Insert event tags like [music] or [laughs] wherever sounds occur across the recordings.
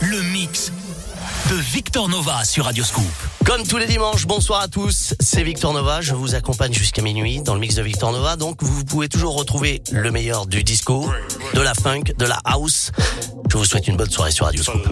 Le mix de Victor Nova sur Radio Scoop. Comme tous les dimanches, bonsoir à tous, c'est Victor Nova, je vous accompagne jusqu'à minuit dans le mix de Victor Nova, donc vous pouvez toujours retrouver le meilleur du disco, de la funk, de la house. Je vous souhaite une bonne soirée sur Radio Scoop.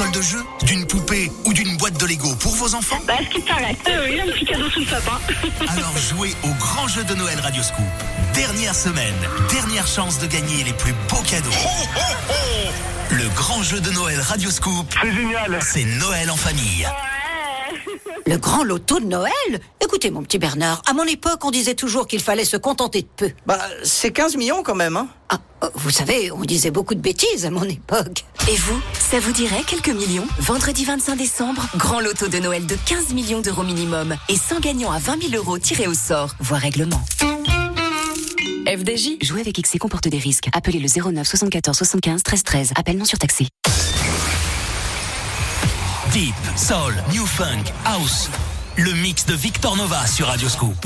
Console de jeu D'une poupée Ou d'une boîte de Lego pour vos enfants Bah, ce qui paraît. Euh, oui, un petit cadeau sous le sapin. [laughs] Alors jouez au grand jeu de Noël Radioscoop. Dernière semaine, dernière chance de gagner les plus beaux cadeaux. Le grand jeu de Noël Radioscoop, C'est génial. c'est Noël en famille. Le grand loto de Noël Écoutez, mon petit Bernard, à mon époque, on disait toujours qu'il fallait se contenter de peu. Bah, c'est 15 millions quand même, hein. Ah, euh, vous savez, on disait beaucoup de bêtises à mon époque. Et vous, ça vous dirait quelques millions Vendredi 25 décembre, grand loto de Noël de 15 millions d'euros minimum et 100 gagnants à 20 000 euros tirés au sort, voire règlement. FDJ, jouer avec XC comporte des risques. Appelez le 09 74 75 13 13. Appel non surtaxé. Deep, Soul, New Funk, House. Le mix de Victor Nova sur Radioscoop.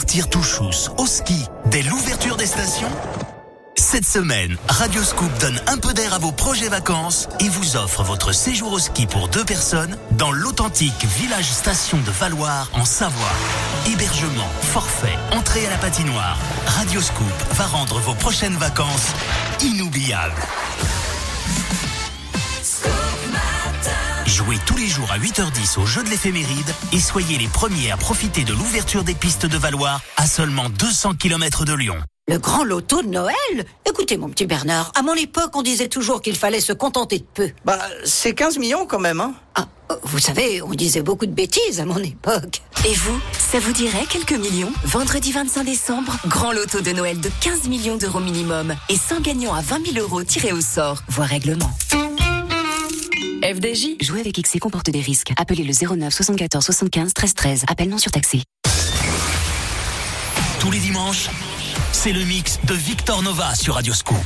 Partir tout chousse, au ski, dès l'ouverture des stations Cette semaine, Radio Scoop donne un peu d'air à vos projets vacances et vous offre votre séjour au ski pour deux personnes dans l'authentique village station de Valoir en Savoie. Hébergement, forfait, entrée à la patinoire. Radio Scoop va rendre vos prochaines vacances inoubliables. Jouez tous les jours à 8h10 au jeu de l'éphéméride et soyez les premiers à profiter de l'ouverture des pistes de Valoir à seulement 200 km de Lyon. Le grand loto de Noël Écoutez, mon petit Bernard, à mon époque, on disait toujours qu'il fallait se contenter de peu. Bah, c'est 15 millions quand même, hein. Ah, euh, vous savez, on disait beaucoup de bêtises à mon époque. Et vous, ça vous dirait quelques millions? Vendredi 25 décembre, grand loto de Noël de 15 millions d'euros minimum et 100 gagnants à 20 000 euros tirés au sort. Voir règlement. FDJ, jouer avec XC comporte des risques. Appelez le 09 74 75 13 13. Appel non surtaxé. Tous les dimanches, c'est le mix de Victor Nova sur Radio Scoop.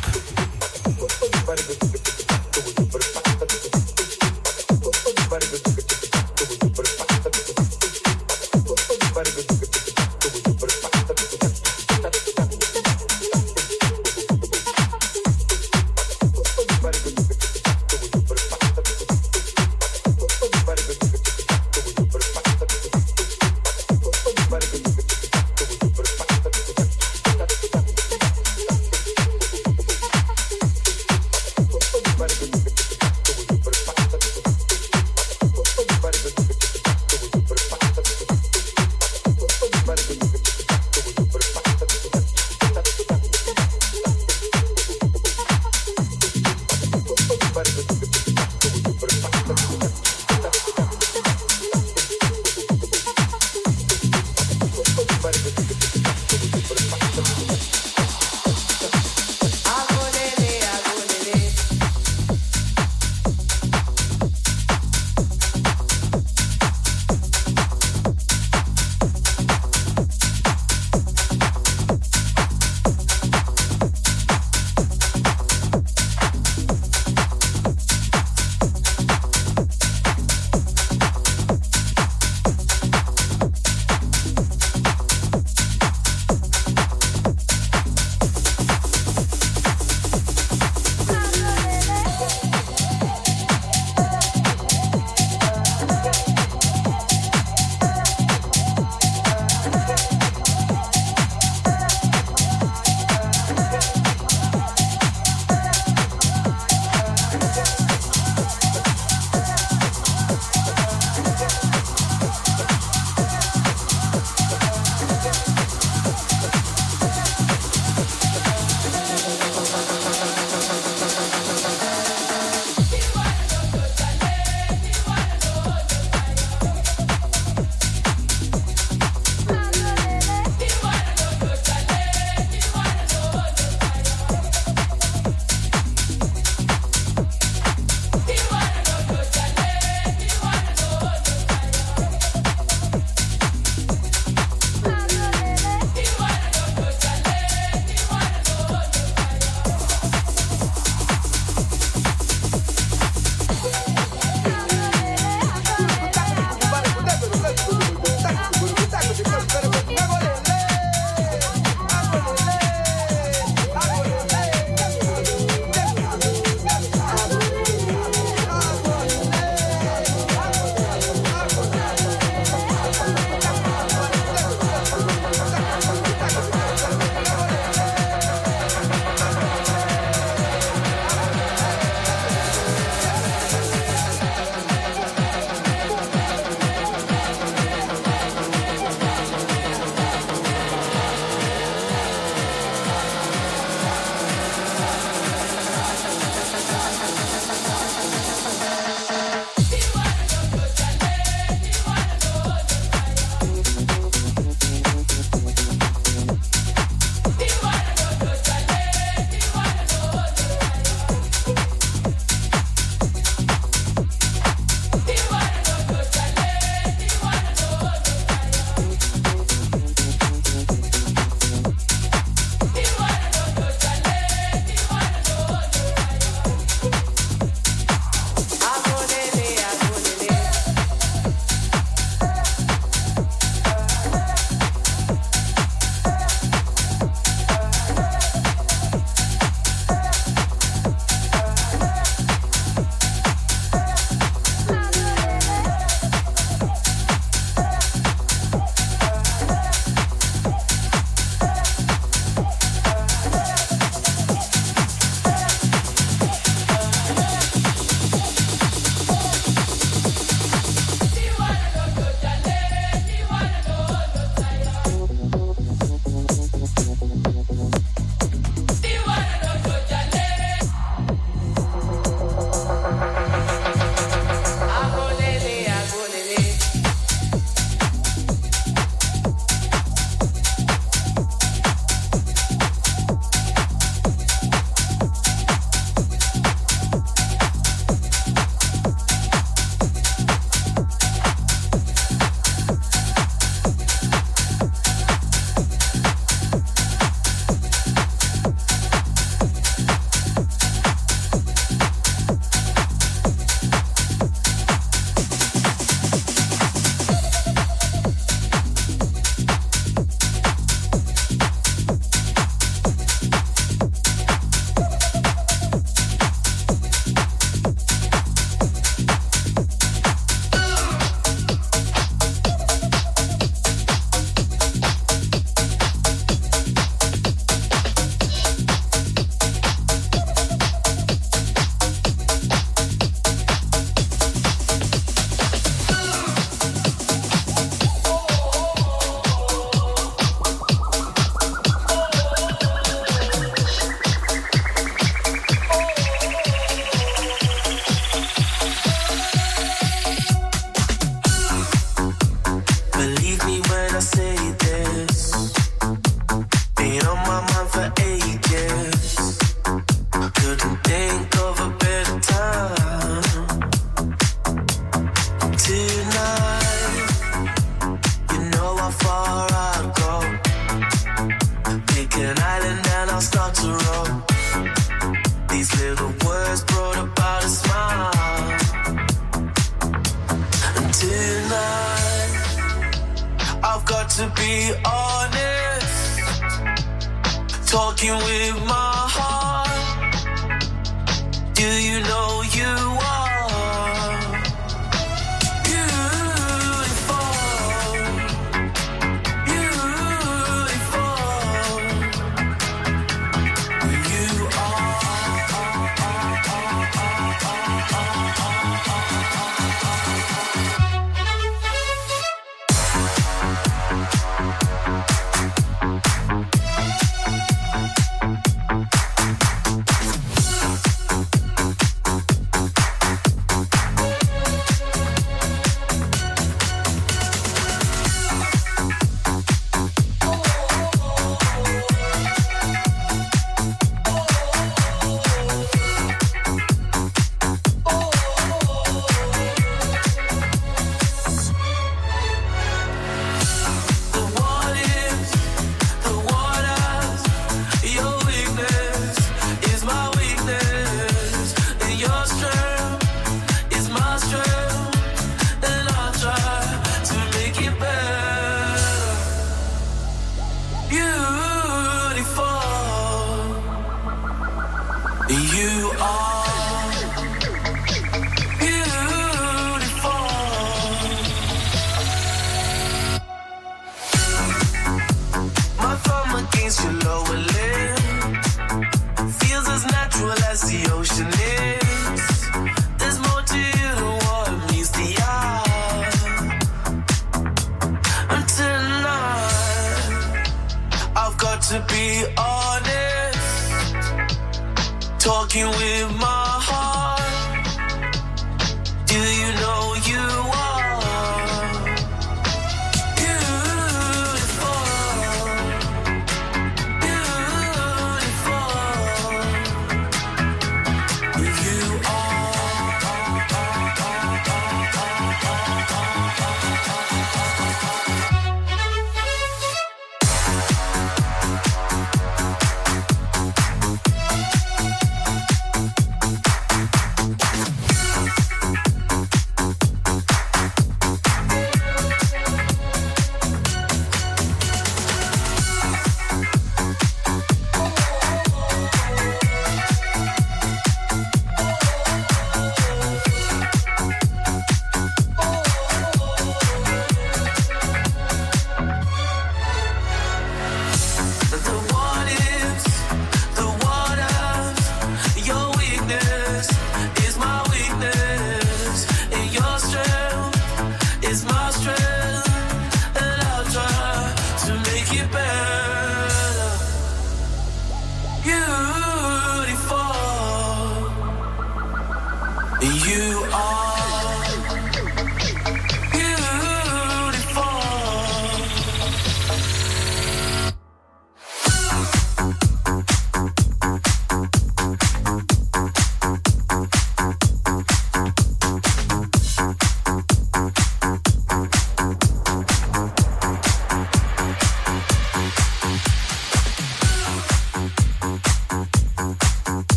You are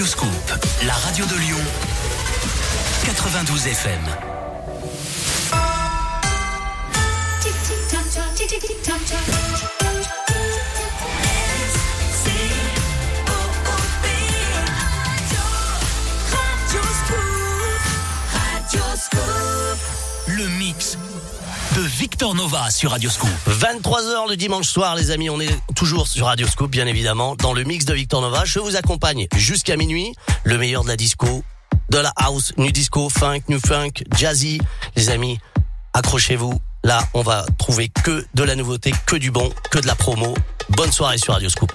Radio Scoop, la radio de Lyon. 92 FM. Le Victor Nova sur Radio Scoop. 23h le dimanche soir, les amis. On est toujours sur Radio Scoop, bien évidemment, dans le mix de Victor Nova. Je vous accompagne jusqu'à minuit. Le meilleur de la disco, de la house, new disco, funk, new funk, jazzy. Les amis, accrochez-vous. Là, on va trouver que de la nouveauté, que du bon, que de la promo. Bonne soirée sur Radio Scoop.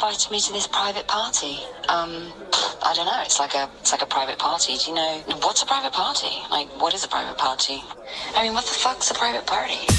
Invited me to this private party. Um, I don't know. It's like a it's like a private party. Do you know what's a private party? Like, what is a private party? I mean, what the fuck's a private party?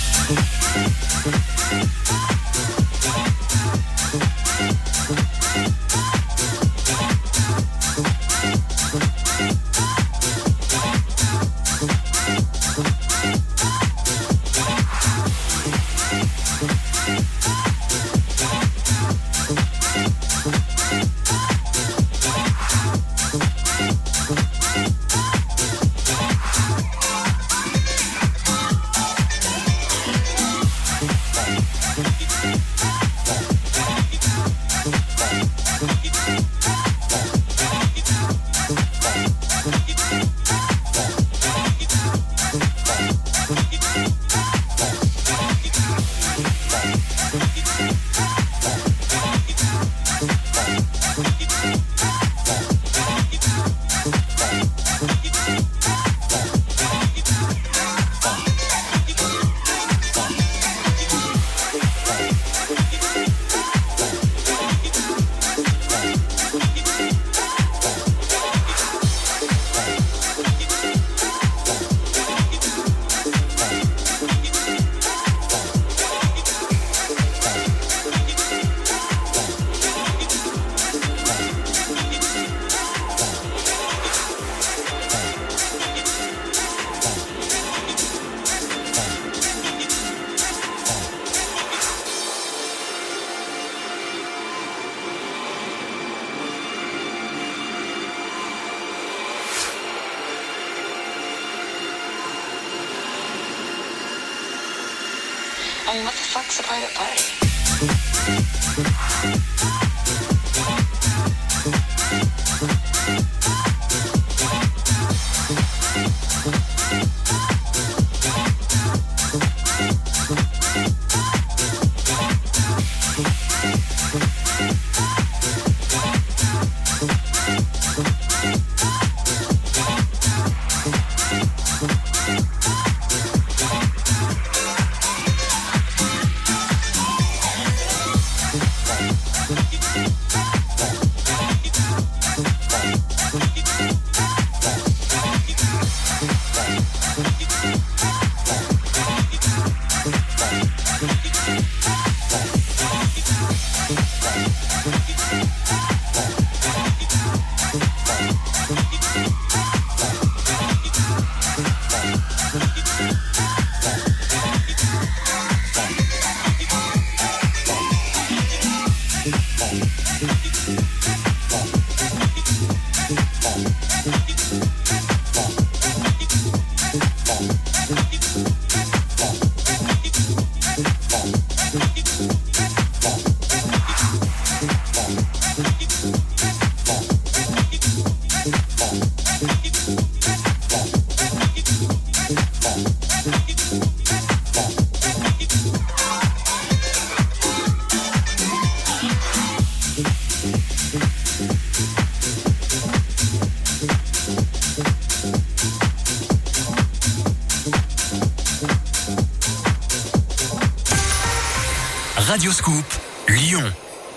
Radio Scoop, Lyon.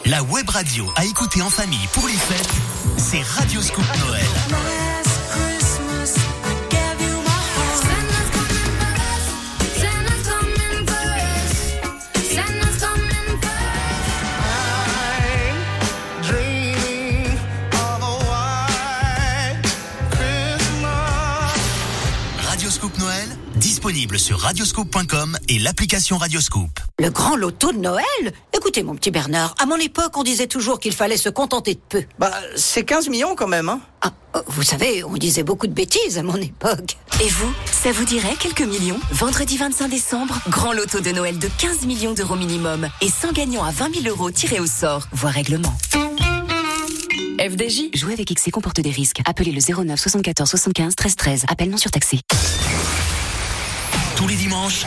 La web radio à écouter en famille pour les fêtes, c'est Radio Scoop Noël. Radio Scoop Noël, disponible sur radioscoop.com et l'application Radioscoop. Le grand loto de Noël Écoutez, mon petit Bernard, à mon époque, on disait toujours qu'il fallait se contenter de peu. Bah, c'est 15 millions quand même, hein. Ah, euh, vous savez, on disait beaucoup de bêtises à mon époque. Et vous, ça vous dirait quelques millions? Vendredi 25 décembre, grand loto de Noël de 15 millions d'euros minimum et 100 gagnants à 20 000 euros tirés au sort. Voir règlement. FDJ, jouer avec XC comporte des risques. Appelez le 09 74 75 13 13. Appel non surtaxé. Tous les dimanches,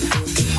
Live.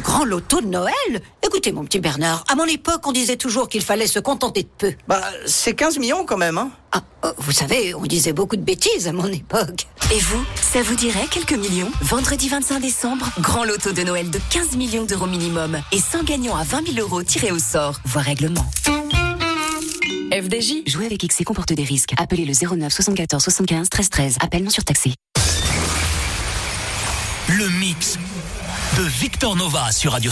Grand loto de Noël Écoutez, mon petit Bernard, à mon époque, on disait toujours qu'il fallait se contenter de peu. Bah, c'est 15 millions quand même, hein. Ah, euh, vous savez, on disait beaucoup de bêtises à mon époque. Et vous, ça vous dirait quelques millions? Vendredi 25 décembre, grand loto de Noël de 15 millions d'euros minimum et 100 gagnants à 20 000 euros tirés au sort. Voir règlement. FDJ. Jouer avec XC comporte des risques. Appelez le 09 74 75 13 13. Appel non surtaxé. Victor Nova sur Radio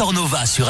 Scoop. Victor Nova sur